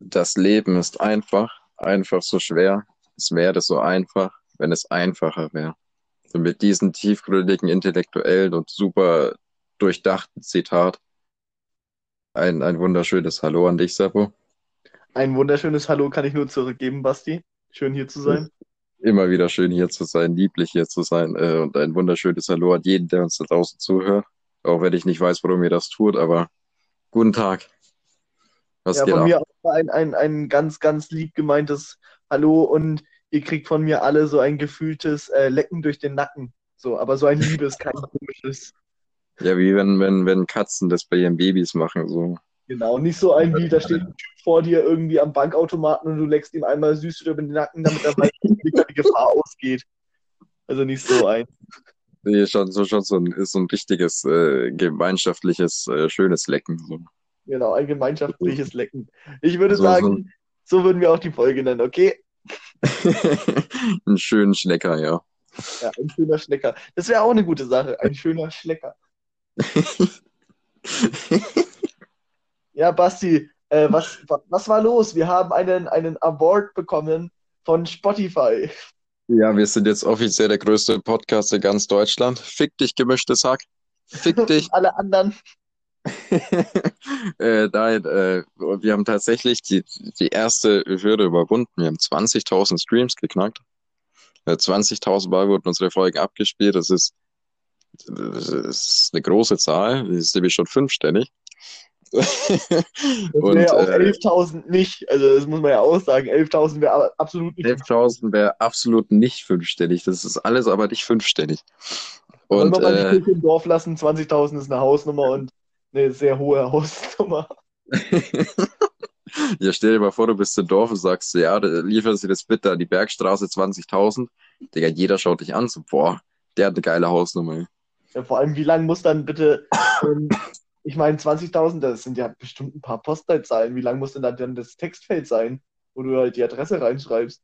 Das Leben ist einfach, einfach so schwer. Es wäre so einfach, wenn es einfacher wäre. Und mit diesem tiefgründigen, intellektuellen und super durchdachten Zitat ein, ein wunderschönes Hallo an dich, Sabo. Ein wunderschönes Hallo kann ich nur zurückgeben, Basti. Schön hier zu sein. Immer wieder schön hier zu sein, lieblich hier zu sein äh, und ein wunderschönes Hallo an jeden, der uns da draußen zuhört. Auch wenn ich nicht weiß, warum ihr das tut, aber guten Tag. Was ja, geht ab? Ein, ein, ein ganz, ganz lieb gemeintes Hallo und ihr kriegt von mir alle so ein gefühltes äh, Lecken durch den Nacken. So, aber so ein liebes, kein komisches. Ja, wie wenn, wenn, wenn Katzen das bei ihren Babys machen. So. Genau, nicht so ein wie, da steht ein Typ vor dir irgendwie am Bankautomaten und du leckst ihm einmal süß über den Nacken, damit er weiß, wie die Gefahr ausgeht. Also nicht so ein. Nee, schon, so, schon so ein, ist so ein richtiges äh, gemeinschaftliches, äh, schönes Lecken. So. Genau, ein gemeinschaftliches Lecken. Ich würde so, sagen, so, so würden wir auch die Folge nennen, okay? Einen schönen Schlecker, ja. Ja, ein schöner Schlecker. Das wäre auch eine gute Sache, ein schöner Schlecker. ja, Basti, äh, was, was war los? Wir haben einen, einen Award bekommen von Spotify. Ja, wir sind jetzt offiziell der größte Podcast in ganz Deutschland. Fick dich, gemischtes Hack. Fick dich. Alle anderen. äh, nein, äh, wir haben tatsächlich die, die erste Hürde überwunden. Wir haben 20.000 Streams geknackt. Äh, 20.000 Mal wurden unsere Folgen abgespielt. Das ist das ist eine große Zahl, das ist nämlich schon fünfstellig. das wäre ja auch äh, 11.000 nicht, also das muss man ja auch sagen, 11.000 wäre absolut nicht. 11.000 wäre absolut nicht fünfstellig, das ist alles aber nicht fünfstellig. Und, Wollen wir mal äh, im Dorf lassen, 20.000 ist eine Hausnummer und eine sehr hohe Hausnummer. ja, stell dir mal vor, du bist im Dorf und sagst, ja, liefern Sie das bitte an die Bergstraße 20.000. Digga, jeder schaut dich an, so, boah, der hat eine geile Hausnummer. Ja, vor allem, wie lange muss dann bitte, ähm, ich meine, 20.000, das sind ja bestimmt ein paar Postleitzahlen. Wie lang muss denn dann das Textfeld sein, wo du halt die Adresse reinschreibst?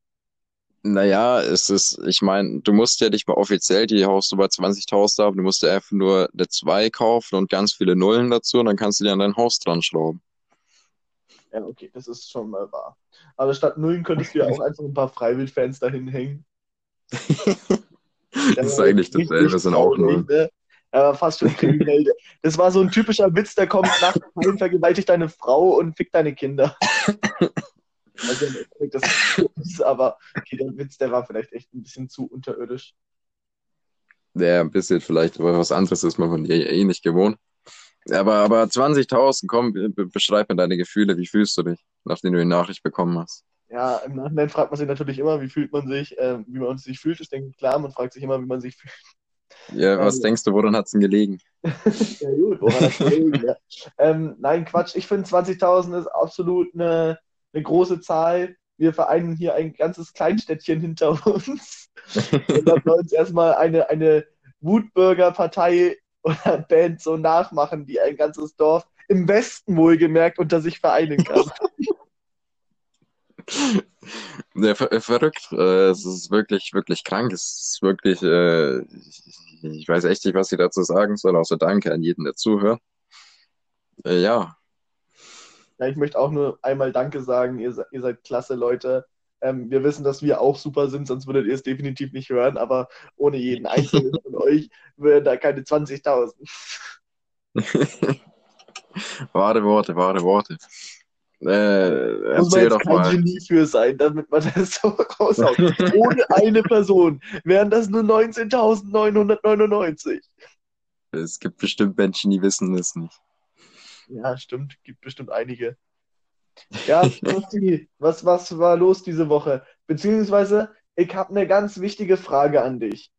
Naja, es ist, ich meine, du musst ja nicht mal offiziell die Hausnummer 20.000 haben, du musst ja einfach nur eine 2 kaufen und ganz viele Nullen dazu und dann kannst du dir an dein Haus dran schrauben. Ja, okay, das ist schon mal wahr. Aber statt Nullen könntest du ja auch einfach ein paar Freiwildfans dahin hängen. das ist eigentlich dasselbe, das sind auch Nullen. Ne? Er war fast schon kriminell. Das war so ein typischer Witz, der kommt nach dem vergewaltigt deine Frau und fickt deine Kinder. Also, das ist, aber okay, der Witz, der war vielleicht echt ein bisschen zu unterirdisch. Ja, ein bisschen vielleicht, aber was anderes ist man von dir eh nicht gewohnt. Aber, aber 20.000, komm, beschreib mir deine Gefühle. Wie fühlst du dich, nachdem du die Nachricht bekommen hast? Ja, im Nachhinein fragt man sich natürlich immer, wie fühlt man sich, äh, wie man sich fühlt, ist denke ich klar. Man fragt sich immer, wie man sich fühlt. Ja, was ähm, denkst du, woran hat es denn gelegen? ja, gut, woran hat es gelegen? ja. ähm, nein, Quatsch. Ich finde 20.000 ist absolut eine, eine große Zahl. Wir vereinen hier ein ganzes Kleinstädtchen hinter uns. Und dann wir uns erstmal eine, eine Wutbürger-Partei oder Band so nachmachen, die ein ganzes Dorf im Westen wohlgemerkt unter sich vereinen kann. Ja, ver äh, verrückt. Äh, es ist wirklich, wirklich krank. Es ist wirklich, äh, ich weiß echt nicht, was ich dazu sagen soll, außer Danke an jeden, der zuhört. Äh, ja. Ja, ich möchte auch nur einmal Danke sagen. Ihr, ihr seid klasse Leute. Ähm, wir wissen, dass wir auch super sind, sonst würdet ihr es definitiv nicht hören, aber ohne jeden einzelnen von euch wären da keine 20.000. wahre Worte, wahre Worte. Äh, erzähl doch mal. Genie für sein, damit man das so raushaut. Ohne eine Person wären das nur 19.999. Es gibt bestimmt Menschen, die wissen es nicht. Ja, stimmt. Gibt bestimmt einige. Ja, was, was war los diese Woche? Beziehungsweise, ich habe eine ganz wichtige Frage an dich.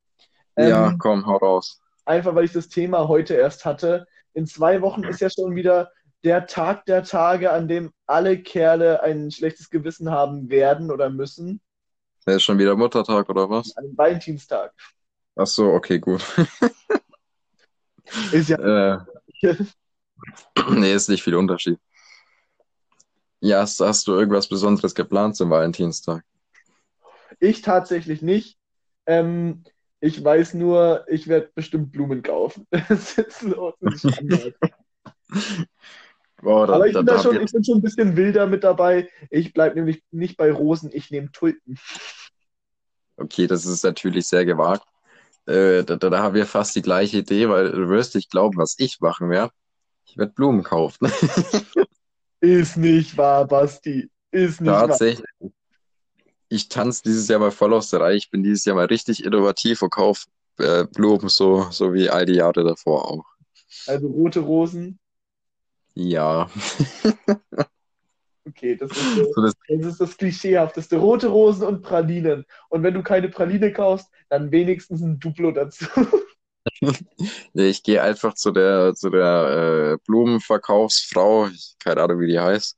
Ja, ähm, komm, hau raus. Einfach, weil ich das Thema heute erst hatte. In zwei Wochen ist ja schon wieder der Tag der Tage, an dem alle Kerle ein schlechtes Gewissen haben werden oder müssen. Der ist schon wieder Muttertag oder was? Ein Valentinstag. Ach so, okay, gut. ist ja. Äh, nee, ist nicht viel Unterschied. Ja, hast, hast du irgendwas Besonderes geplant zum Valentinstag? Ich tatsächlich nicht. Ähm, ich weiß nur, ich werde bestimmt Blumen kaufen. Standard. Boah, da, Aber ich da, bin da schon, ich bin schon ein bisschen wilder mit dabei. Ich bleibe nämlich nicht bei Rosen, ich nehme Tulpen. Okay, das ist natürlich sehr gewagt. Äh, da, da, da haben wir fast die gleiche Idee, weil du wirst nicht glauben, was ich machen werde. Werde Blumen kaufen. Ist nicht wahr, Basti. Ist nicht wahr. Tatsächlich. Ich tanze dieses Jahr mal voll aus der Reihe. Ich bin dieses Jahr mal richtig innovativ und kaufe äh, Blumen, so, so wie all die Jahre davor auch. Also rote Rosen. Ja. Okay, das ist, So das, das ist das Klischeehafteste. Rote Rosen und Pralinen. Und wenn du keine Praline kaufst, dann wenigstens ein Duplo dazu. nee, ich gehe einfach zu der, zu der äh, Blumenverkaufsfrau, keine Ahnung, wie die heißt.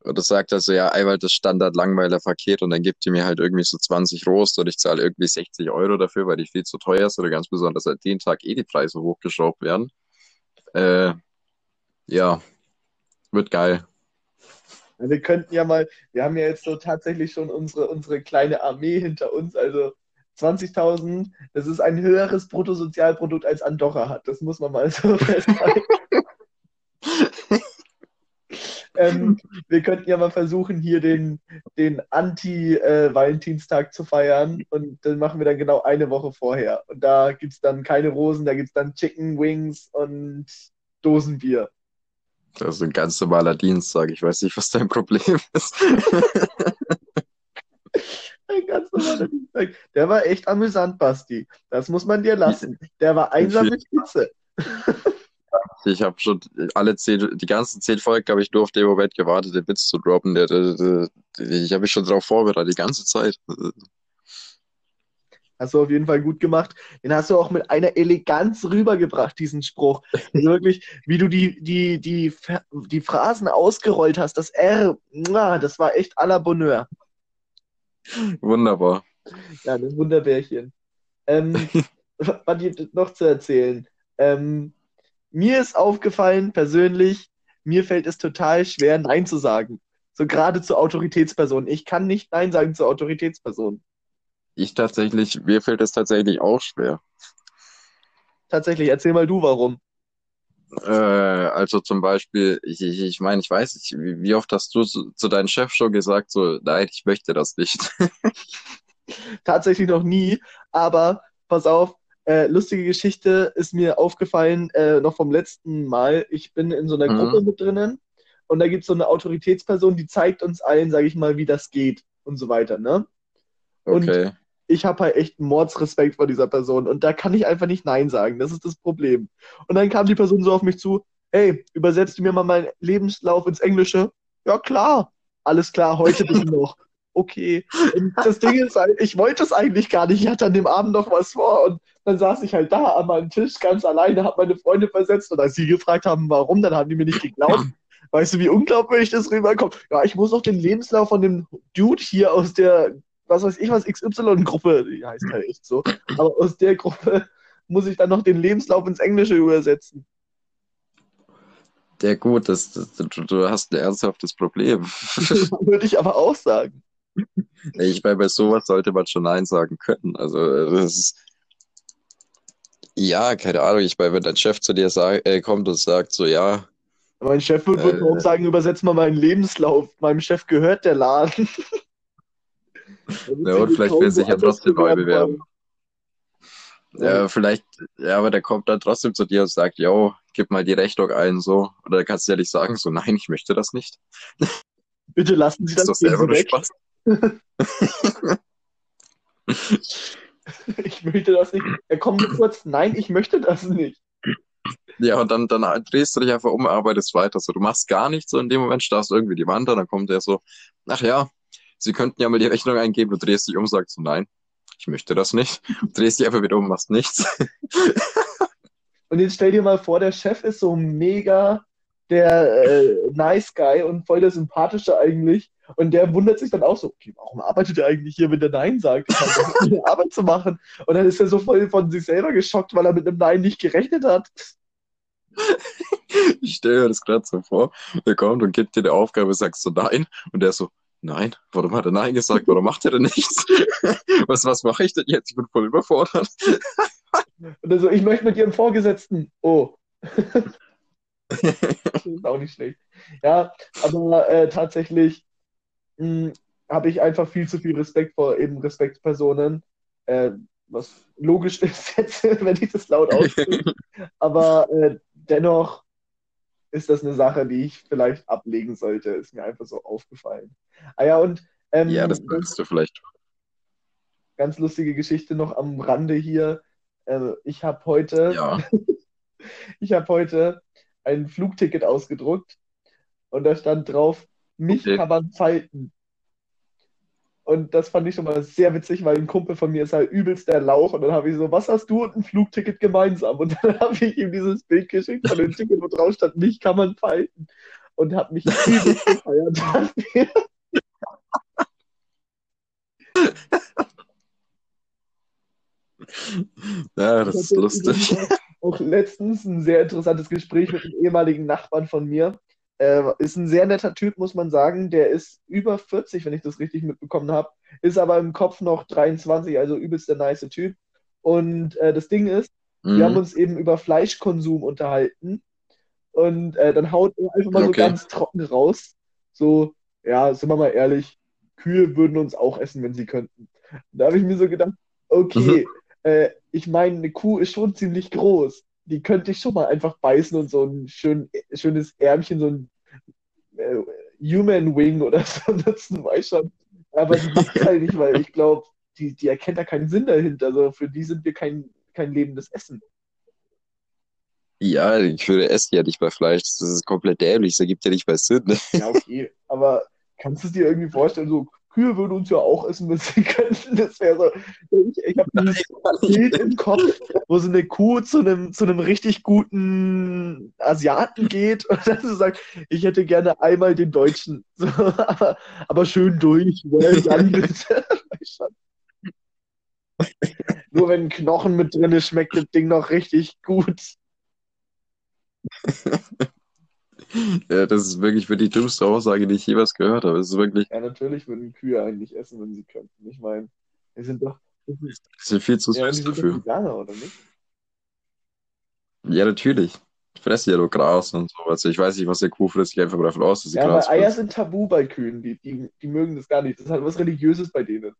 Und das sagt also, ja, einmal das Standard-Langweiler-Paket und dann gibt die mir halt irgendwie so 20 Rost und ich zahle irgendwie 60 Euro dafür, weil die viel zu teuer ist oder ganz besonders an den Tag eh die Preise hochgeschraubt werden. Äh, ja, wird geil. Wir könnten ja mal, wir haben ja jetzt so tatsächlich schon unsere, unsere kleine Armee hinter uns, also 20.000, das ist ein höheres Bruttosozialprodukt als Andorra hat, das muss man mal so festhalten. ähm, wir könnten ja mal versuchen, hier den, den Anti-Valentinstag zu feiern und dann machen wir dann genau eine Woche vorher. Und da gibt es dann keine Rosen, da gibt es dann Chicken Wings und Dosenbier. Das ist ein ganz normaler Dienstag. Ich weiß nicht, was dein Problem ist. Ein ganz normaler Dienstag. Der war echt amüsant, Basti. Das muss man dir lassen. Der war einsame Spitze. Ich habe schon alle zehn, die ganzen zehn Folgen habe ich nur auf den Moment gewartet, den Witz zu droppen. Der, der, der, ich habe mich schon darauf vorbereitet, die ganze Zeit. Hast du auf jeden Fall gut gemacht. Den hast du auch mit einer Eleganz rübergebracht, diesen Spruch. Also wirklich, wie du die, die, die, die Phrasen ausgerollt hast, das R, das war echt à la Bonheur. Wunderbar. Ja, ein Wunderbärchen. Ähm, was dir noch zu erzählen? Ähm, mir ist aufgefallen, persönlich, mir fällt es total schwer, Nein zu sagen. So gerade zu Autoritätspersonen. Ich kann nicht Nein sagen zu Autoritätspersonen. Ich tatsächlich, mir fällt es tatsächlich auch schwer. Tatsächlich, erzähl mal du, warum. Äh, also zum Beispiel, ich, ich, ich meine, ich weiß nicht, wie, wie oft hast du zu, zu deinem Chef schon gesagt, so, nein, ich möchte das nicht. Tatsächlich noch nie, aber pass auf, äh, lustige Geschichte ist mir aufgefallen, äh, noch vom letzten Mal. Ich bin in so einer Mhm. Gruppe mit drinnen und da gibt es so eine Autoritätsperson, die zeigt uns allen, sage ich mal, wie das geht und so weiter, ne? Und Okay. Ich habe halt echt einen Mordsrespekt vor dieser Person und da kann ich einfach nicht Nein sagen. Das ist das Problem. Und dann kam die Person so auf mich zu, hey, übersetzt du mir mal meinen Lebenslauf ins Englische? Ja, klar. Alles klar, heute bitte noch. Okay. Und das Ding ist halt, ich wollte es eigentlich gar nicht. Ich hatte an dem Abend noch was vor und dann saß ich halt da an meinem Tisch ganz alleine, habe meine Freunde versetzt und als sie gefragt haben, warum, dann haben die mir nicht geglaubt. Weißt du, wie unglaubwürdig das rüberkommt? Ja, ich muss noch den Lebenslauf von dem Dude hier aus der was weiß ich was, XY-Gruppe, die heißt halt echt so, aber aus der Gruppe muss ich dann noch den Lebenslauf ins Englische übersetzen. Ja gut, das, das, du, du hast ein ernsthaftes Problem. Würde ich aber auch sagen. Ich meine, bei sowas sollte man schon Nein sagen können. Also das ist, ja, keine Ahnung, ich meine, wenn dein Chef zu dir sag, äh, kommt und sagt so, ja, Mein Chef wohl Äh. sagen, übersetz mal meinen Lebenslauf. Meinem Chef gehört der Laden. Ja, und vielleicht will sich ja trotzdem neu bewerben. Ja. Ja, vielleicht, ja, aber der kommt dann trotzdem zu dir und sagt, yo, gib mal die Rechnung ein, so. Oder kannst du ja nicht sagen, so, nein, ich möchte das nicht. Bitte lassen Sie Ist das doch selber weg. Spaß. Ich möchte das nicht. Er kommt nur kurz, nein, ich möchte das nicht. Ja, und dann, dann drehst du dich einfach um, arbeitest weiter. So, du machst gar nichts, so in dem Moment starrst du irgendwie die Wand an, dann kommt der so, ach ja, Sie könnten ja mal die Rechnung eingeben, du drehst dich um, sagst so, nein, ich möchte das nicht. Drehst dich einfach wieder um, machst nichts. Und jetzt stell dir mal vor, der Chef ist so mega der äh, Nice Guy und voll der Sympathische eigentlich. Und der wundert sich dann auch so, okay, warum arbeitet er eigentlich hier, wenn der Nein sagt? Ich habe doch eine Arbeit zu machen. Und dann ist er so voll von sich selber geschockt, weil er mit einem Nein nicht gerechnet hat. Ich stelle mir das gerade so vor, der kommt und gibt dir die Aufgabe, sagst so nein, und der so, nein, warum hat er nein gesagt, warum macht er denn nichts? Was, was mache ich denn jetzt? Ich bin voll überfordert. Und er so, ich möchte mit ihrem Vorgesetzten. Oh. Das ist auch nicht schlecht. Ja, aber äh, tatsächlich hm, habe ich einfach viel zu viel Respekt vor eben Respektspersonen. Äh, was logisch ist jetzt, wenn ich das laut ausdrücke. Aber äh, dennoch ist das eine Sache, die ich vielleicht ablegen sollte. Ist mir einfach so aufgefallen. Ah ja, und ähm, Ja, das solltest du vielleicht. ganz lustige Geschichte noch am Rande hier. Äh, ich habe heute, Ja. ich habe heute ein Flugticket ausgedruckt und da stand drauf, mich Okay. kann man falten. Und das fand ich schon mal sehr witzig, weil ein Kumpel von mir ist halt übelst der Lauch. Und dann habe ich so, was hast du und ein Flugticket gemeinsam? Und dann habe ich ihm dieses Bild geschickt von dem Ticket, wo drauf stand, mich kann man falten. Und habe mich übelst gefeiert. Ja, das ist lustig. auch letztens ein sehr interessantes Gespräch mit einem ehemaligen Nachbarn von mir. Äh, ist ein sehr netter Typ, muss man sagen. Der ist über 40, wenn ich das richtig mitbekommen habe. Ist aber im Kopf noch 23, also übelst der nice Typ. Und äh, das Ding ist, wir haben Mhm. uns eben über Fleischkonsum unterhalten. Und äh, dann haut er einfach mal so Okay. ganz trocken raus. So, ja, sind wir mal ehrlich, Kühe würden uns auch essen, wenn sie könnten. Da habe ich mir so gedacht, okay, äh, ich meine, eine Kuh ist schon ziemlich groß. Die könnte ich schon mal einfach beißen und so ein schön, schönes Ärmchen, so ein äh, Human Wing oder so nutzen, weiß schon. Aber die macht halt nicht, weil ich glaube, die, die erkennt da keinen Sinn dahinter. Also für die sind wir kein, kein lebendes Essen. Ja, ich würde essen ja nicht bei Fleisch. Das ist komplett dämlich. Das ergibt ja nicht mal Sinn. Ja, okay. Aber kannst du es dir irgendwie vorstellen, so Kühe würden uns ja auch essen, wenn sie könnten. Das wäre so. Ich, ich habe dieses Bild im Kopf, wo so eine Kuh zu einem, zu einem richtig guten Asiaten geht und dann so sagt, ich hätte gerne einmal den Deutschen. So, aber, aber schön durch. Well done, bitte. Nur wenn ein Knochen mit drin ist, schmeckt das Ding noch richtig gut. Ja, das ist wirklich für die dümmste Aussage, die ich jemals gehört habe. Es ist wirklich, Ja, natürlich würden Kühe eigentlich essen, wenn sie könnten. Ich meine, wir sind doch. ist ja viel zu Ja, die süß sind dafür. Veganer, oder nicht? Ja, natürlich. Ich fresse ja nur Gras und so. Also ich weiß nicht, was der Kuh frisst. Ich einfach davon aus, dass sie Ja, aber Gras Eier frisst. sind tabu bei Kühen. Die, die, die mögen das gar nicht. Das ist halt was Religiöses bei denen.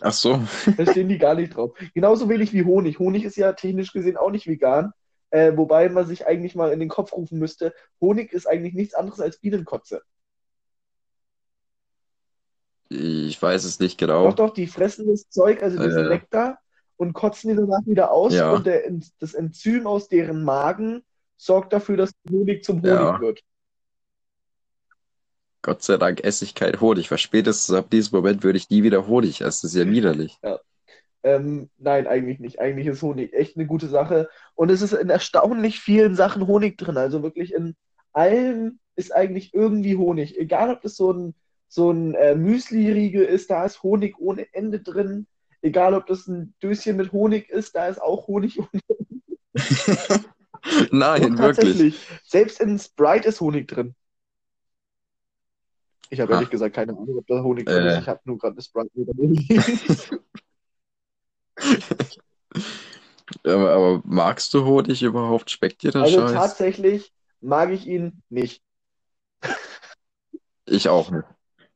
Ach so. Da stehen die gar nicht drauf. Genauso wenig wie Honig. Honig ist ja technisch gesehen auch nicht vegan. Äh, wobei man sich eigentlich mal in den Kopf rufen müsste, Honig ist eigentlich nichts anderes als Bienenkotze. Ich weiß es nicht Doch, genau. doch, die fressen das Zeug, also diesen Äh. Nektar, und kotzen die danach wieder aus. Ja. Und der, das Enzym aus deren Magen sorgt dafür, dass Honig zum Honig Ja. wird. Gott sei Dank esse ich kein Honig, weil spätestens ab diesem Moment würde ich nie wieder Honig essen. Das ist ja widerlich. Ähm, nein, eigentlich nicht. Eigentlich ist Honig echt eine gute Sache. Und es ist in erstaunlich vielen Sachen Honig drin. Also wirklich in allem ist eigentlich irgendwie Honig. Egal, ob das so ein, so ein äh, Müsli-Riegel ist, da ist Honig ohne Ende drin. Egal, ob das ein Döschen mit Honig ist, da ist auch Honig ohne Nein, Doch, wirklich. Selbst in Sprite ist Honig drin. Ich habe Ah. ehrlich gesagt keine Ahnung, ob da Honig drin ist. Äh. Ich habe nur gerade eine Sprite. Aber, aber magst du Honig überhaupt? Schmeckt dir der Also Scheiß? tatsächlich mag ich ihn nicht. Ich auch nicht.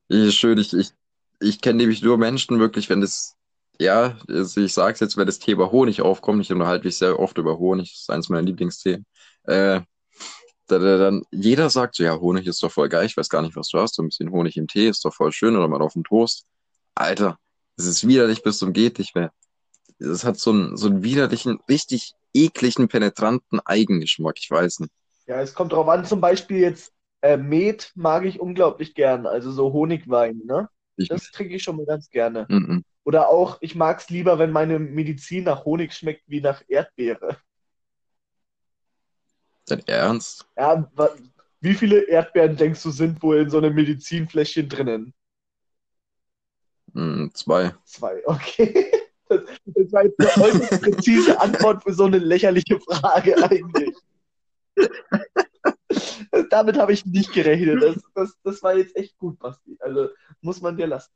Ich, schön, ich, ich, ich kenne nämlich nur Menschen wirklich, wenn das, ja, also ich sag's jetzt, wenn das Thema Honig aufkommt, ich unterhalte mich sehr oft über Honig, das ist eines meiner Lieblingsthemen, äh, da, da, dann, jeder sagt so, ja, Honig ist doch voll geil, ich weiß gar nicht, was du hast, so ein bisschen Honig im Tee ist doch voll schön oder mal auf dem Toast. Alter, es ist widerlich bis zum geht nicht mehr. Es hat so einen, so einen widerlichen, richtig ekligen, penetranten Eigengeschmack, ich weiß nicht. Ja, es kommt drauf an, zum Beispiel jetzt äh, Met mag ich unglaublich gern, also so Honigwein, ne? Ich, Das trinke ich schon mal ganz gerne. mm, mm. Oder auch, ich mag es lieber, wenn meine Medizin nach Honig schmeckt wie nach Erdbeere. Dein Ernst? Ja, wie viele Erdbeeren denkst du sind wohl in so einem Medizinfläschchen drinnen? Mm, zwei. Zwei, okay. Das, war jetzt eine äußerst präzise Antwort für so eine lächerliche Frage eigentlich. Damit habe ich nicht gerechnet. Das, das, das war jetzt echt gut, Basti. Also muss man dir lassen.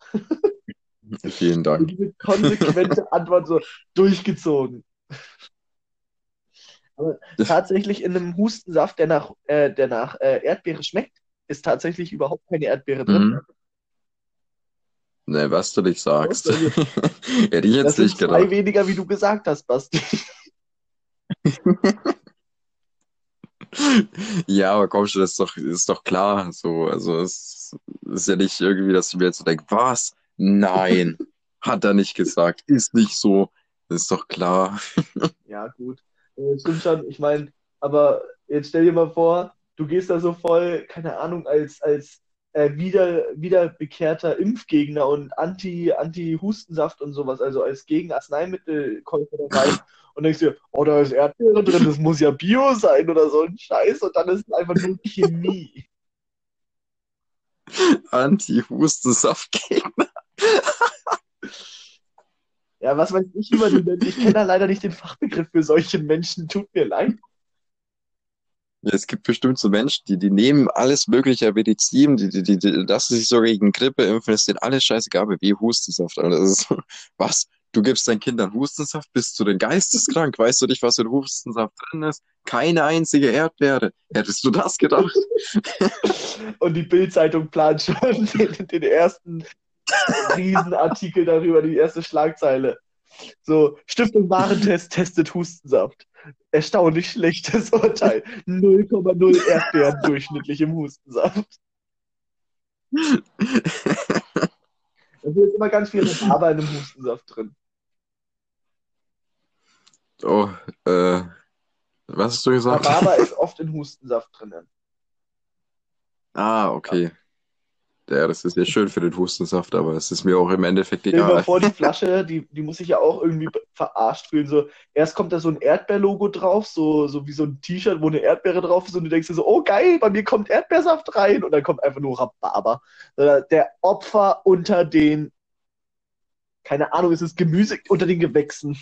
Vielen Dank. Diese konsequente Antwort so durchgezogen. Aber tatsächlich in einem Hustensaft, der nach, äh, der nach äh, Erdbeere schmeckt, ist tatsächlich überhaupt keine Erdbeere drin. Mhm. Ne, was du nicht sagst. Hätte ich das jetzt sind nicht zwei gedacht. weniger, wie du gesagt hast, Basti. Ja, aber komm schon, das ist doch, ist doch klar. So, also es ist ja nicht irgendwie, dass ich mir jetzt so denke, was? Nein, hat er nicht gesagt. Ist nicht so. Das ist doch klar. Ja, gut. Äh, stimmt schon. Ich meine, aber jetzt stell dir mal vor, du gehst da so voll, keine Ahnung, als, als äh, wieder, wieder bekehrter Impfgegner und Anti, Anti-Hustensaft und sowas, also als Gegenarzneimittelkäufer da rein und denkst dir, oh, da ist Erdbeere drin, das muss ja Bio sein oder so ein Scheiß und dann ist es einfach nur Chemie. Anti-Hustensaftgegner. Ja, was weiß ich über die Menschen? Ich kenne da leider nicht den Fachbegriff für solche Menschen, tut mir leid. Es gibt bestimmt so Menschen, die, die nehmen alles mögliche Medizin, die, die, die, die lassen sich so gegen Grippe impfen, ist denen alles scheißegal, wie Hustensaft. Alter. Was? Du gibst deinen Kindern Hustensaft, bist du denn geisteskrank? Weißt du nicht, was in Hustensaft drin ist? Keine einzige Erdbeere. Hättest du das gedacht? Und die Bild-Zeitung plant schon den, den ersten Riesenartikel darüber, die erste Schlagzeile. So, Stiftung Warentest testet Hustensaft. Erstaunlich schlechtes Urteil. 0,0 Erdbeeren durchschnittlich im Hustensaft. Da ist immer ganz viel Rhabarber in dem Hustensaft drin. Oh, äh, was hast du gesagt? Rhabarber ist oft in Hustensaft drinnen. Ah, okay. Ja, das ist ja schön für den Hustensaft, aber es ist mir auch im Endeffekt Stell dir egal. vor, die Flasche, die, die muss sich ja auch irgendwie verarscht fühlen. So, erst kommt da so ein Erdbeerlogo drauf, so, so wie so ein T-Shirt, wo eine Erdbeere drauf ist, und du denkst dir so, oh geil, bei mir kommt Erdbeersaft rein, und dann kommt einfach nur Rhabarber. Äh, Der Opfer unter den, keine Ahnung, ist es Gemüse unter den Gewächsen.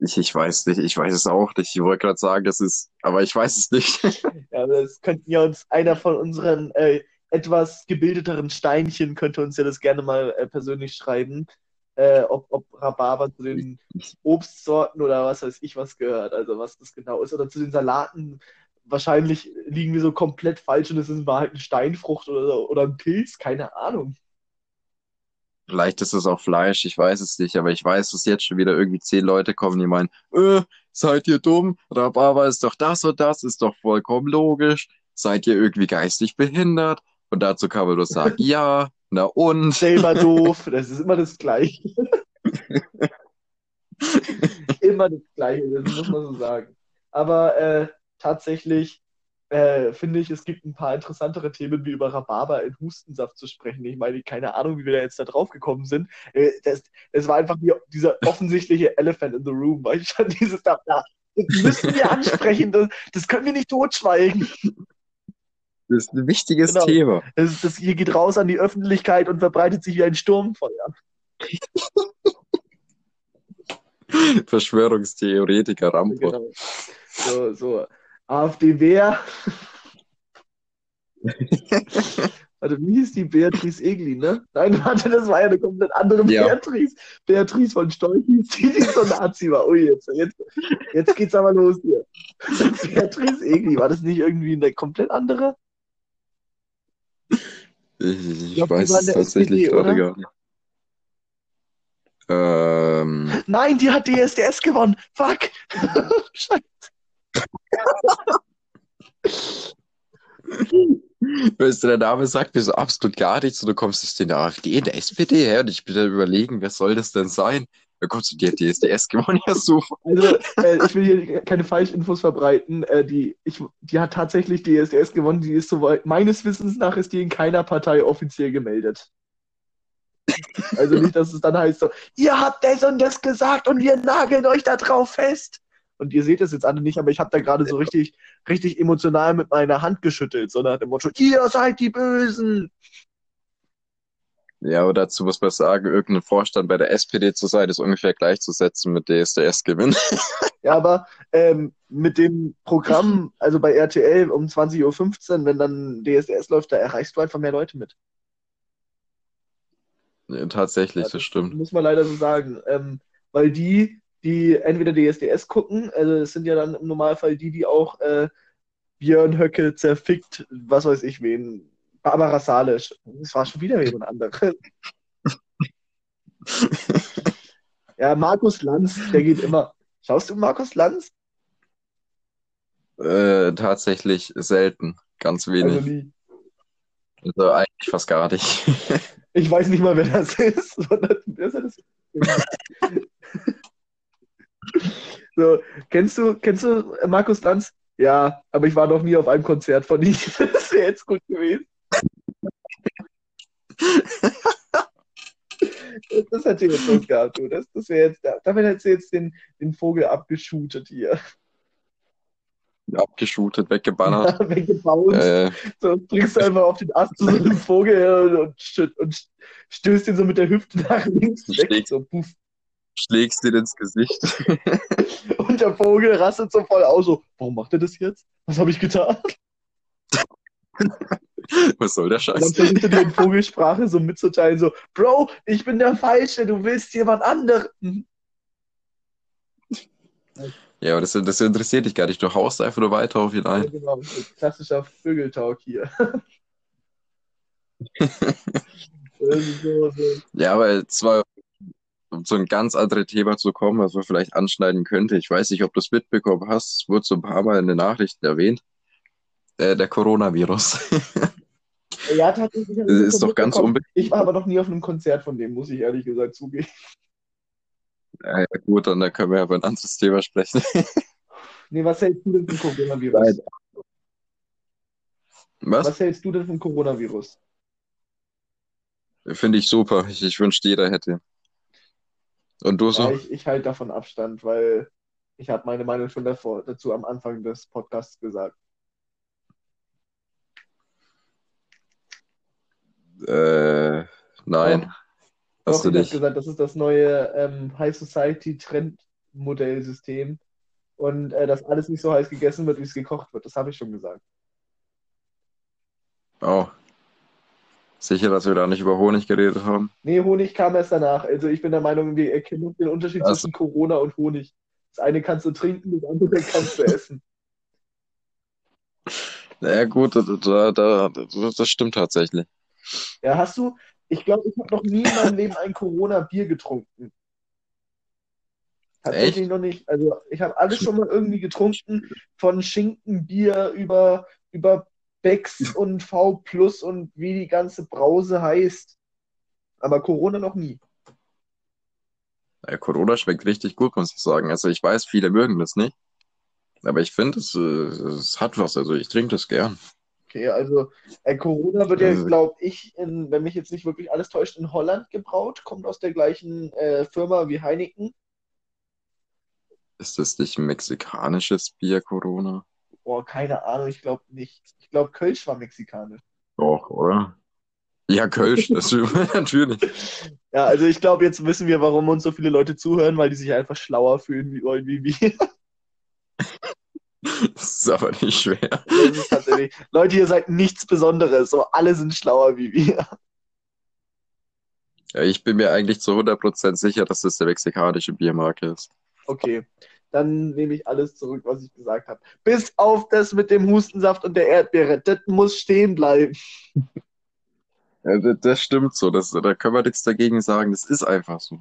Ich, ich weiß nicht, ich weiß es auch nicht. Ich wollte gerade sagen, das ist, aber ich weiß es nicht. Ja, das könnten ja uns einer von unseren äh, etwas gebildeteren Steinchen könnte uns ja das gerne mal äh, persönlich schreiben, äh, ob, ob Rhabarber zu den Obstsorten oder was weiß ich was gehört, also was das genau ist, oder zu den Salaten. Wahrscheinlich liegen wir so komplett falsch und es ist in Wahrheit eine Steinfrucht oder, oder ein Pilz, keine Ahnung. Vielleicht ist es auch Fleisch, ich weiß es nicht, aber ich weiß, dass jetzt schon wieder irgendwie zehn Leute kommen, die meinen, äh, seid ihr dumm? Rhabarber ist doch das und das, ist doch vollkommen logisch. Seid ihr irgendwie geistig behindert? Und dazu kann man nur sagen, ja, na und? Selber doof, das ist immer das Gleiche. Immer das Gleiche, das muss man so sagen. Aber äh, tatsächlich äh, finde ich, es gibt ein paar interessantere Themen, wie über Rhabarber in Hustensaft zu sprechen. Ich meine, keine Ahnung, wie wir da jetzt da drauf gekommen sind. Äh, das, das war einfach wie dieser offensichtliche Elephant in the room, weil ich schon dieses da, da, das müssen wir ansprechen, das, das können wir nicht totschweigen. Das ist ein wichtiges Genau. Thema. Das, das hier geht raus an die Öffentlichkeit und verbreitet sich wie ein Sturmfeuer. Verschwörungstheoretiker Rampot. Genau. So, so. AfD wer? Warte, wie hieß die Beatrice Egli, ne? Nein, warte, das war ja eine komplett andere Ja. Beatrice. Beatrice von Storch hieß die, die so Nazi war. Ui, jetzt, jetzt, jetzt geht's aber los hier. Beatrice Egli, war das nicht irgendwie eine komplett andere? Ich, glaub, die weiß es tatsächlich SPD, gerade nicht. Ähm, Nein, die hat DSDS gewonnen. Fuck. Scheiße. weißt du, der Name sagt mir so absolut gar nichts und du kommst jetzt in der AfD, in der SPD her und ich bin da überlegen, wer soll das denn sein? Kommst du, die hat DSDS gewonnen, ja super. Also, äh, ich will hier keine Falschinfos verbreiten. Äh, die, ich, die hat tatsächlich DSDS gewonnen. Die ist soweit, meines Wissens nach ist die in keiner Partei offiziell gemeldet. Also nicht, dass es dann heißt so, ihr habt das und das gesagt und wir nageln euch da drauf fest. Und ihr seht es jetzt alle nicht, aber ich habe da gerade so richtig, richtig emotional mit meiner Hand geschüttelt, so nach dem Motto, ihr seid die Bösen. Ja, aber dazu muss man sagen, irgendein Vorstand bei der SPD zu sein, ist ungefähr gleichzusetzen mit DSDS-Gewinn. Ja, aber ähm, mit dem Programm, also bei RTL um 20.15 Uhr, wenn dann DSDS läuft, da erreichst du einfach mehr Leute mit. Ja, tatsächlich, Ja, das stimmt. Muss man leider so sagen. Ähm, weil die die entweder DSDS gucken, also es sind ja dann im Normalfall die, die auch äh, Björn Höcke zerfickt, was weiß ich wen, Barbara Salisch. Das war schon wieder jemand anderes. ja, Markus Lanz, der geht immer. Schaust du Markus Lanz? Äh, tatsächlich selten, ganz Also wenig. nie. Also eigentlich fast gar nicht. Ich weiß nicht mal, wer das ist. Wer ist das? So, kennst du, kennst du Markus Lanz? Ja, aber ich war noch nie auf einem Konzert von ihm. Das wäre jetzt gut gewesen. Das hätte jetzt was gehabt, du. Das, das wäre jetzt, damit hättest du jetzt den, den Vogel abgeschootet hier. Abgeschootet, weggebannert. Weggebounced. Äh, So, bringst du einfach auf den Ast zu so einem Vogel und, und, und stößt ihn so mit der Hüfte nach links weg. Schlägt. So, puff. schlägst dir ins Gesicht. Und der Vogel rastet so voll aus, so, warum macht er das jetzt? Was habe ich getan? Was soll der Und dann Scheiß? versucht er dir in Vogelsprache so mitzuteilen, so, Bro, ich bin der Falsche, du willst jemand anderen. Ja, aber das, das interessiert dich gar nicht. Du haust einfach nur weiter auf ihn Ja, ein. genau, so klassischer Vögeltalk hier. So, so. Ja, aber zwar, um zu einem ganz anderen Thema zu kommen, was man vielleicht anschneiden könnte. Ich weiß nicht, ob du es mitbekommen hast. Es wurde so ein paar Mal in den Nachrichten erwähnt. Äh, der Coronavirus. Ja, tatsächlich. Das ist doch ganz mitbekommen. unbe- Ich war aber noch nie auf einem Konzert von dem, muss ich ehrlich gesagt zugeben. Ja, ja, gut, dann können wir über ein anderes Thema sprechen. Nee, was hältst du denn vom Coronavirus? Was? Was hältst du denn vom Coronavirus? Finde ich super. Ich, ich wünschte, jeder hätte. Und du Ja, so? ich, ich halte davon Abstand, weil ich habe meine Meinung schon davor, dazu am Anfang des Podcasts gesagt. Äh, nein. Doch, Hast du ich habe nicht. gesagt, das ist das neue ähm, High Society Trendmodellsystem und äh, dass alles nicht so heiß gegessen wird, wie es gekocht wird. Das habe ich schon gesagt. Oh. Sicher, dass wir da nicht über Honig geredet haben? Nee, Honig kam erst danach. Also ich bin der Meinung, wir erkennen den Unterschied Also- zwischen Corona und Honig. Das eine kannst du trinken, das andere kannst du essen. Naja, gut, da, da, da, das stimmt tatsächlich. Ja, hast du, ich glaube, ich habe noch nie in meinem Leben ein Corona-Bier getrunken. Tatsächlich Echt? noch nicht. Also ich habe alles schon mal irgendwie getrunken, von Schinkenbier über, über Becks und V Plus und wie die ganze Brause heißt. Aber Corona noch nie. Ja, Corona schmeckt richtig gut, muss ich sagen. Also ich weiß, viele mögen das nicht. Aber ich finde, es, äh, es hat was. Also ich trinke das gern. Okay, also äh, Corona wird ja, Also- glaube ich, in, wenn mich jetzt nicht wirklich alles täuscht, in Holland gebraut, kommt aus der gleichen äh, Firma wie Heineken. Ist das nicht ein mexikanisches Bier, Corona? Boah, keine Ahnung, ich glaube nicht. Ich glaube, Kölsch war mexikanisch. Doch, oder? Ja, Kölsch, das natürlich. Ja, also ich glaube, jetzt wissen wir, warum uns so viele Leute zuhören, weil die sich einfach schlauer fühlen wie, wie wir. Das ist aber nicht schwer. Leute, ihr seid nichts Besonderes, so alle sind schlauer wie wir. Ja, ich bin mir eigentlich zu 100% sicher, dass das der mexikanische Biermarke ist. Okay, dann nehme ich alles zurück, was ich gesagt habe. Bis auf das mit dem Hustensaft und der Erdbeere. Das muss stehen bleiben. Ja, das, das stimmt so. Das, da können wir nichts dagegen sagen. Das ist einfach so.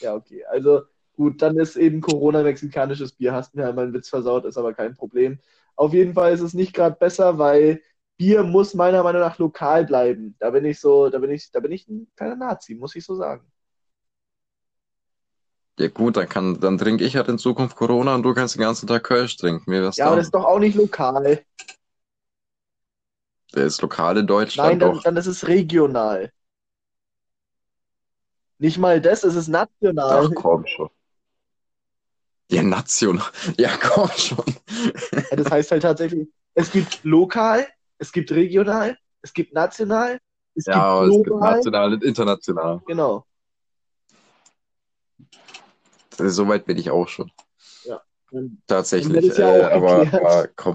Ja, okay. Also gut, dann ist eben Corona mexikanisches Bier. Hast mir ja meinen Witz versaut, ist aber kein Problem. Auf jeden Fall ist es nicht gerade besser, weil Bier muss meiner Meinung nach lokal bleiben. Da bin ich so, da bin ich, da bin ich ein kleiner Nazi, muss ich so sagen. Ja gut, dann kann, dann trinke ich halt in Zukunft Corona und du kannst den ganzen Tag Kölsch trinken. Mir wär's Ja, aber da. das ist doch auch nicht lokal. Der ist lokal in Deutschland Nein, dann, doch. dann ist es regional. Nicht mal das, es ist national. Ach komm schon. Ja, national. Ja, komm schon. Ja, Das heißt halt tatsächlich, es gibt lokal, es gibt regional, es gibt national, es Ja, gibt aber es gibt global. national und international. Genau. Also, Soweit bin ich auch schon. Und Tatsächlich. Ja Äh, aber, aber komm.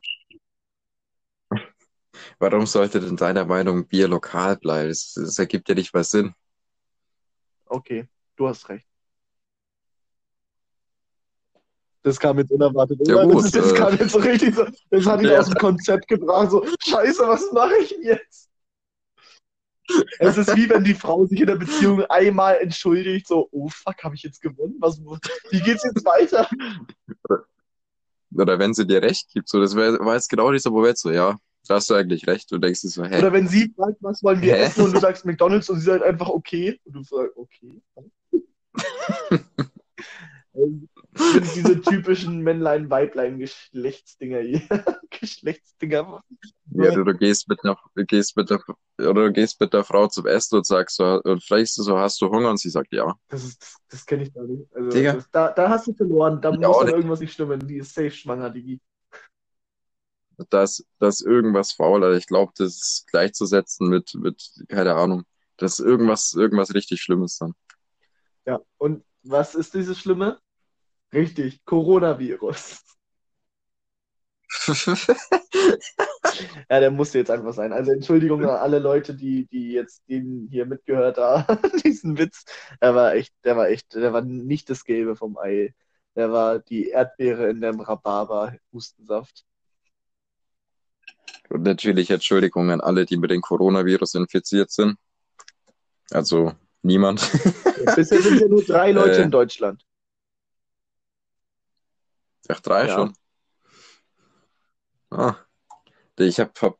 Warum sollte denn deiner Meinung Bier lokal bleiben? Das, das ergibt ja nicht mal Sinn. Okay, du hast recht. Das kam jetzt unerwartet. Ja, gut, das, das äh, kam jetzt so richtig so. Das hat ihn Ja. aus dem Konzept gebracht. So, Scheiße, was mache ich jetzt? Es ist wie wenn die Frau sich in der Beziehung einmal entschuldigt, so, oh fuck, habe ich jetzt gewonnen? Was, wie geht's jetzt weiter? Oder wenn sie dir recht gibt, so, das wär, war jetzt genau dieser Moment so, ja, da hast du eigentlich recht. Du denkst so, hä? Oder wenn sie fragt, was wollen wir Hä? essen und du sagst McDonalds und sie sagt einfach okay und du sagst okay. Finde diese typischen Männlein-Weiblein-Geschlechtsdinger hier. Geschlechtsdinger. Ja, du, du gehst mit einer, du gehst mit der, oder du gehst mit der Frau zum Essen und sagst so, und fragst du so, hast du Hunger? Und sie sagt ja. Das, ist, das, das kenne ich gar nicht. Also, Digga. das, da, da hast du verloren. Da Ja, muss irgendwas nicht stimmen. Die ist safe schwanger, Digi. dass, dass irgendwas faul, also ich glaube, das ist gleichzusetzen mit, mit, keine Ahnung, das ist irgendwas, irgendwas richtig Schlimmes dann. Ja. Und was ist dieses Schlimme? Richtig, Coronavirus. Ja, der musste jetzt einfach sein. Also Entschuldigung an alle Leute, die, die jetzt den hier mitgehört haben, diesen Witz. Der war echt, der war echt, der war nicht das Gelbe vom Ei. Der war die Erdbeere in dem Rhabarber-Hustensaft. Und natürlich Entschuldigung an alle, die mit dem Coronavirus infiziert sind. Also niemand. Bisher sind ja nur drei Leute Äh. in Deutschland. Ach, drei Ja. schon. Ah. Ich habe hab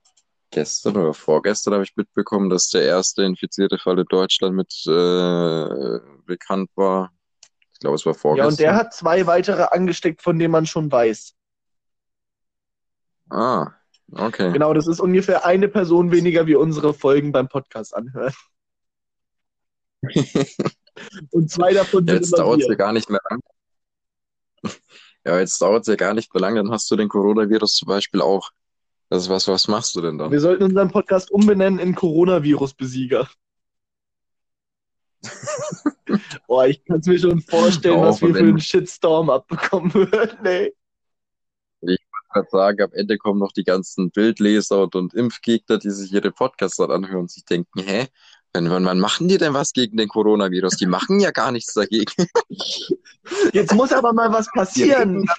gestern oder vorgestern habe ich mitbekommen, dass der erste infizierte Fall in Deutschland mit äh, bekannt war. Ich glaube, es war Ja, vorgestern. und der hat zwei weitere angesteckt, von denen man schon weiß. Ah, okay. Genau, das ist ungefähr eine Person weniger, wie unsere Folgen beim Podcast anhören. Und zwei davon sind Jetzt dauert es ja gar nicht mehr lang. Ja, jetzt dauert es ja gar nicht mehr lang, dann hast du den Coronavirus zum Beispiel auch. Das ist was, was machst du denn dann? Wir sollten unseren Podcast umbenennen in Coronavirus-Besieger. Boah, ich kann es mir schon vorstellen, was wir für einen Shitstorm abbekommen würden. Nee. Ich würde sagen, am Ende kommen noch die ganzen Bildleser und, und Impfgegner, die sich ihre Podcasts dann anhören und sich denken, hä? Wann, wann, wann machen die denn was gegen den Coronavirus? Die machen ja gar nichts dagegen. Jetzt muss aber mal was passieren.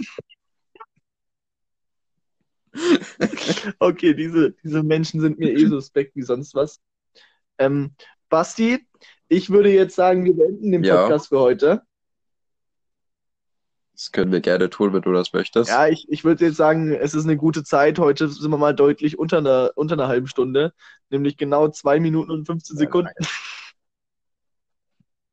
Okay, diese, diese Menschen sind mir eh suspekt wie sonst was. Ähm, Basti, ich würde jetzt sagen, wir beenden den Ja. Podcast für heute. Das können wir gerne tun, wenn du das möchtest. Ja, ich, ich würde jetzt sagen, es ist eine gute Zeit. Heute sind wir mal deutlich unter einer, unter einer halben Stunde, nämlich genau zwei Minuten und 15 Sekunden.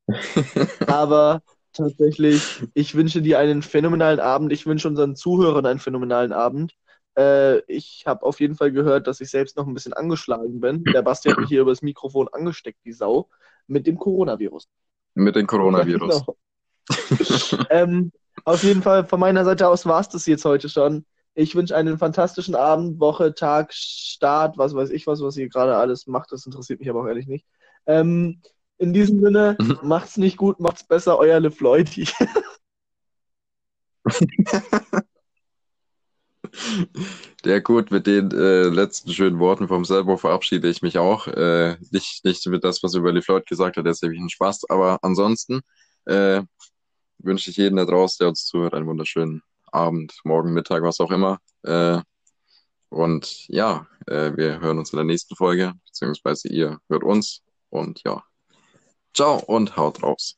Aber tatsächlich, ich wünsche dir einen phänomenalen Abend. Ich wünsche unseren Zuhörern einen phänomenalen Abend. Äh, ich habe auf jeden Fall gehört, dass ich selbst noch ein bisschen angeschlagen bin. Der Basti hat mich hier übers Mikrofon angesteckt, die Sau, mit dem Coronavirus. Mit dem Coronavirus. Genau. ähm, auf jeden Fall von meiner Seite aus war es das jetzt heute schon. Ich wünsche einen fantastischen Abend, Woche, Tag, Start, was weiß ich was, was ihr gerade alles macht. Das interessiert mich aber auch ehrlich nicht. Ähm, in diesem Sinne, Mhm. macht's nicht gut, macht's besser, euer LeFloid. Ja gut, mit den äh, letzten schönen Worten vom Selbo verabschiede ich mich auch. Äh, nicht, nicht mit das, was über LeFloid gesagt hat, der ist nämlich ein Spaß, aber ansonsten äh, wünsche ich jedem da draußen, der uns zuhört, einen wunderschönen Abend, Morgen, Mittag, was auch immer. Äh, und ja, äh, wir hören uns in der nächsten Folge, beziehungsweise ihr hört uns. Und ja, ciao und haut raus.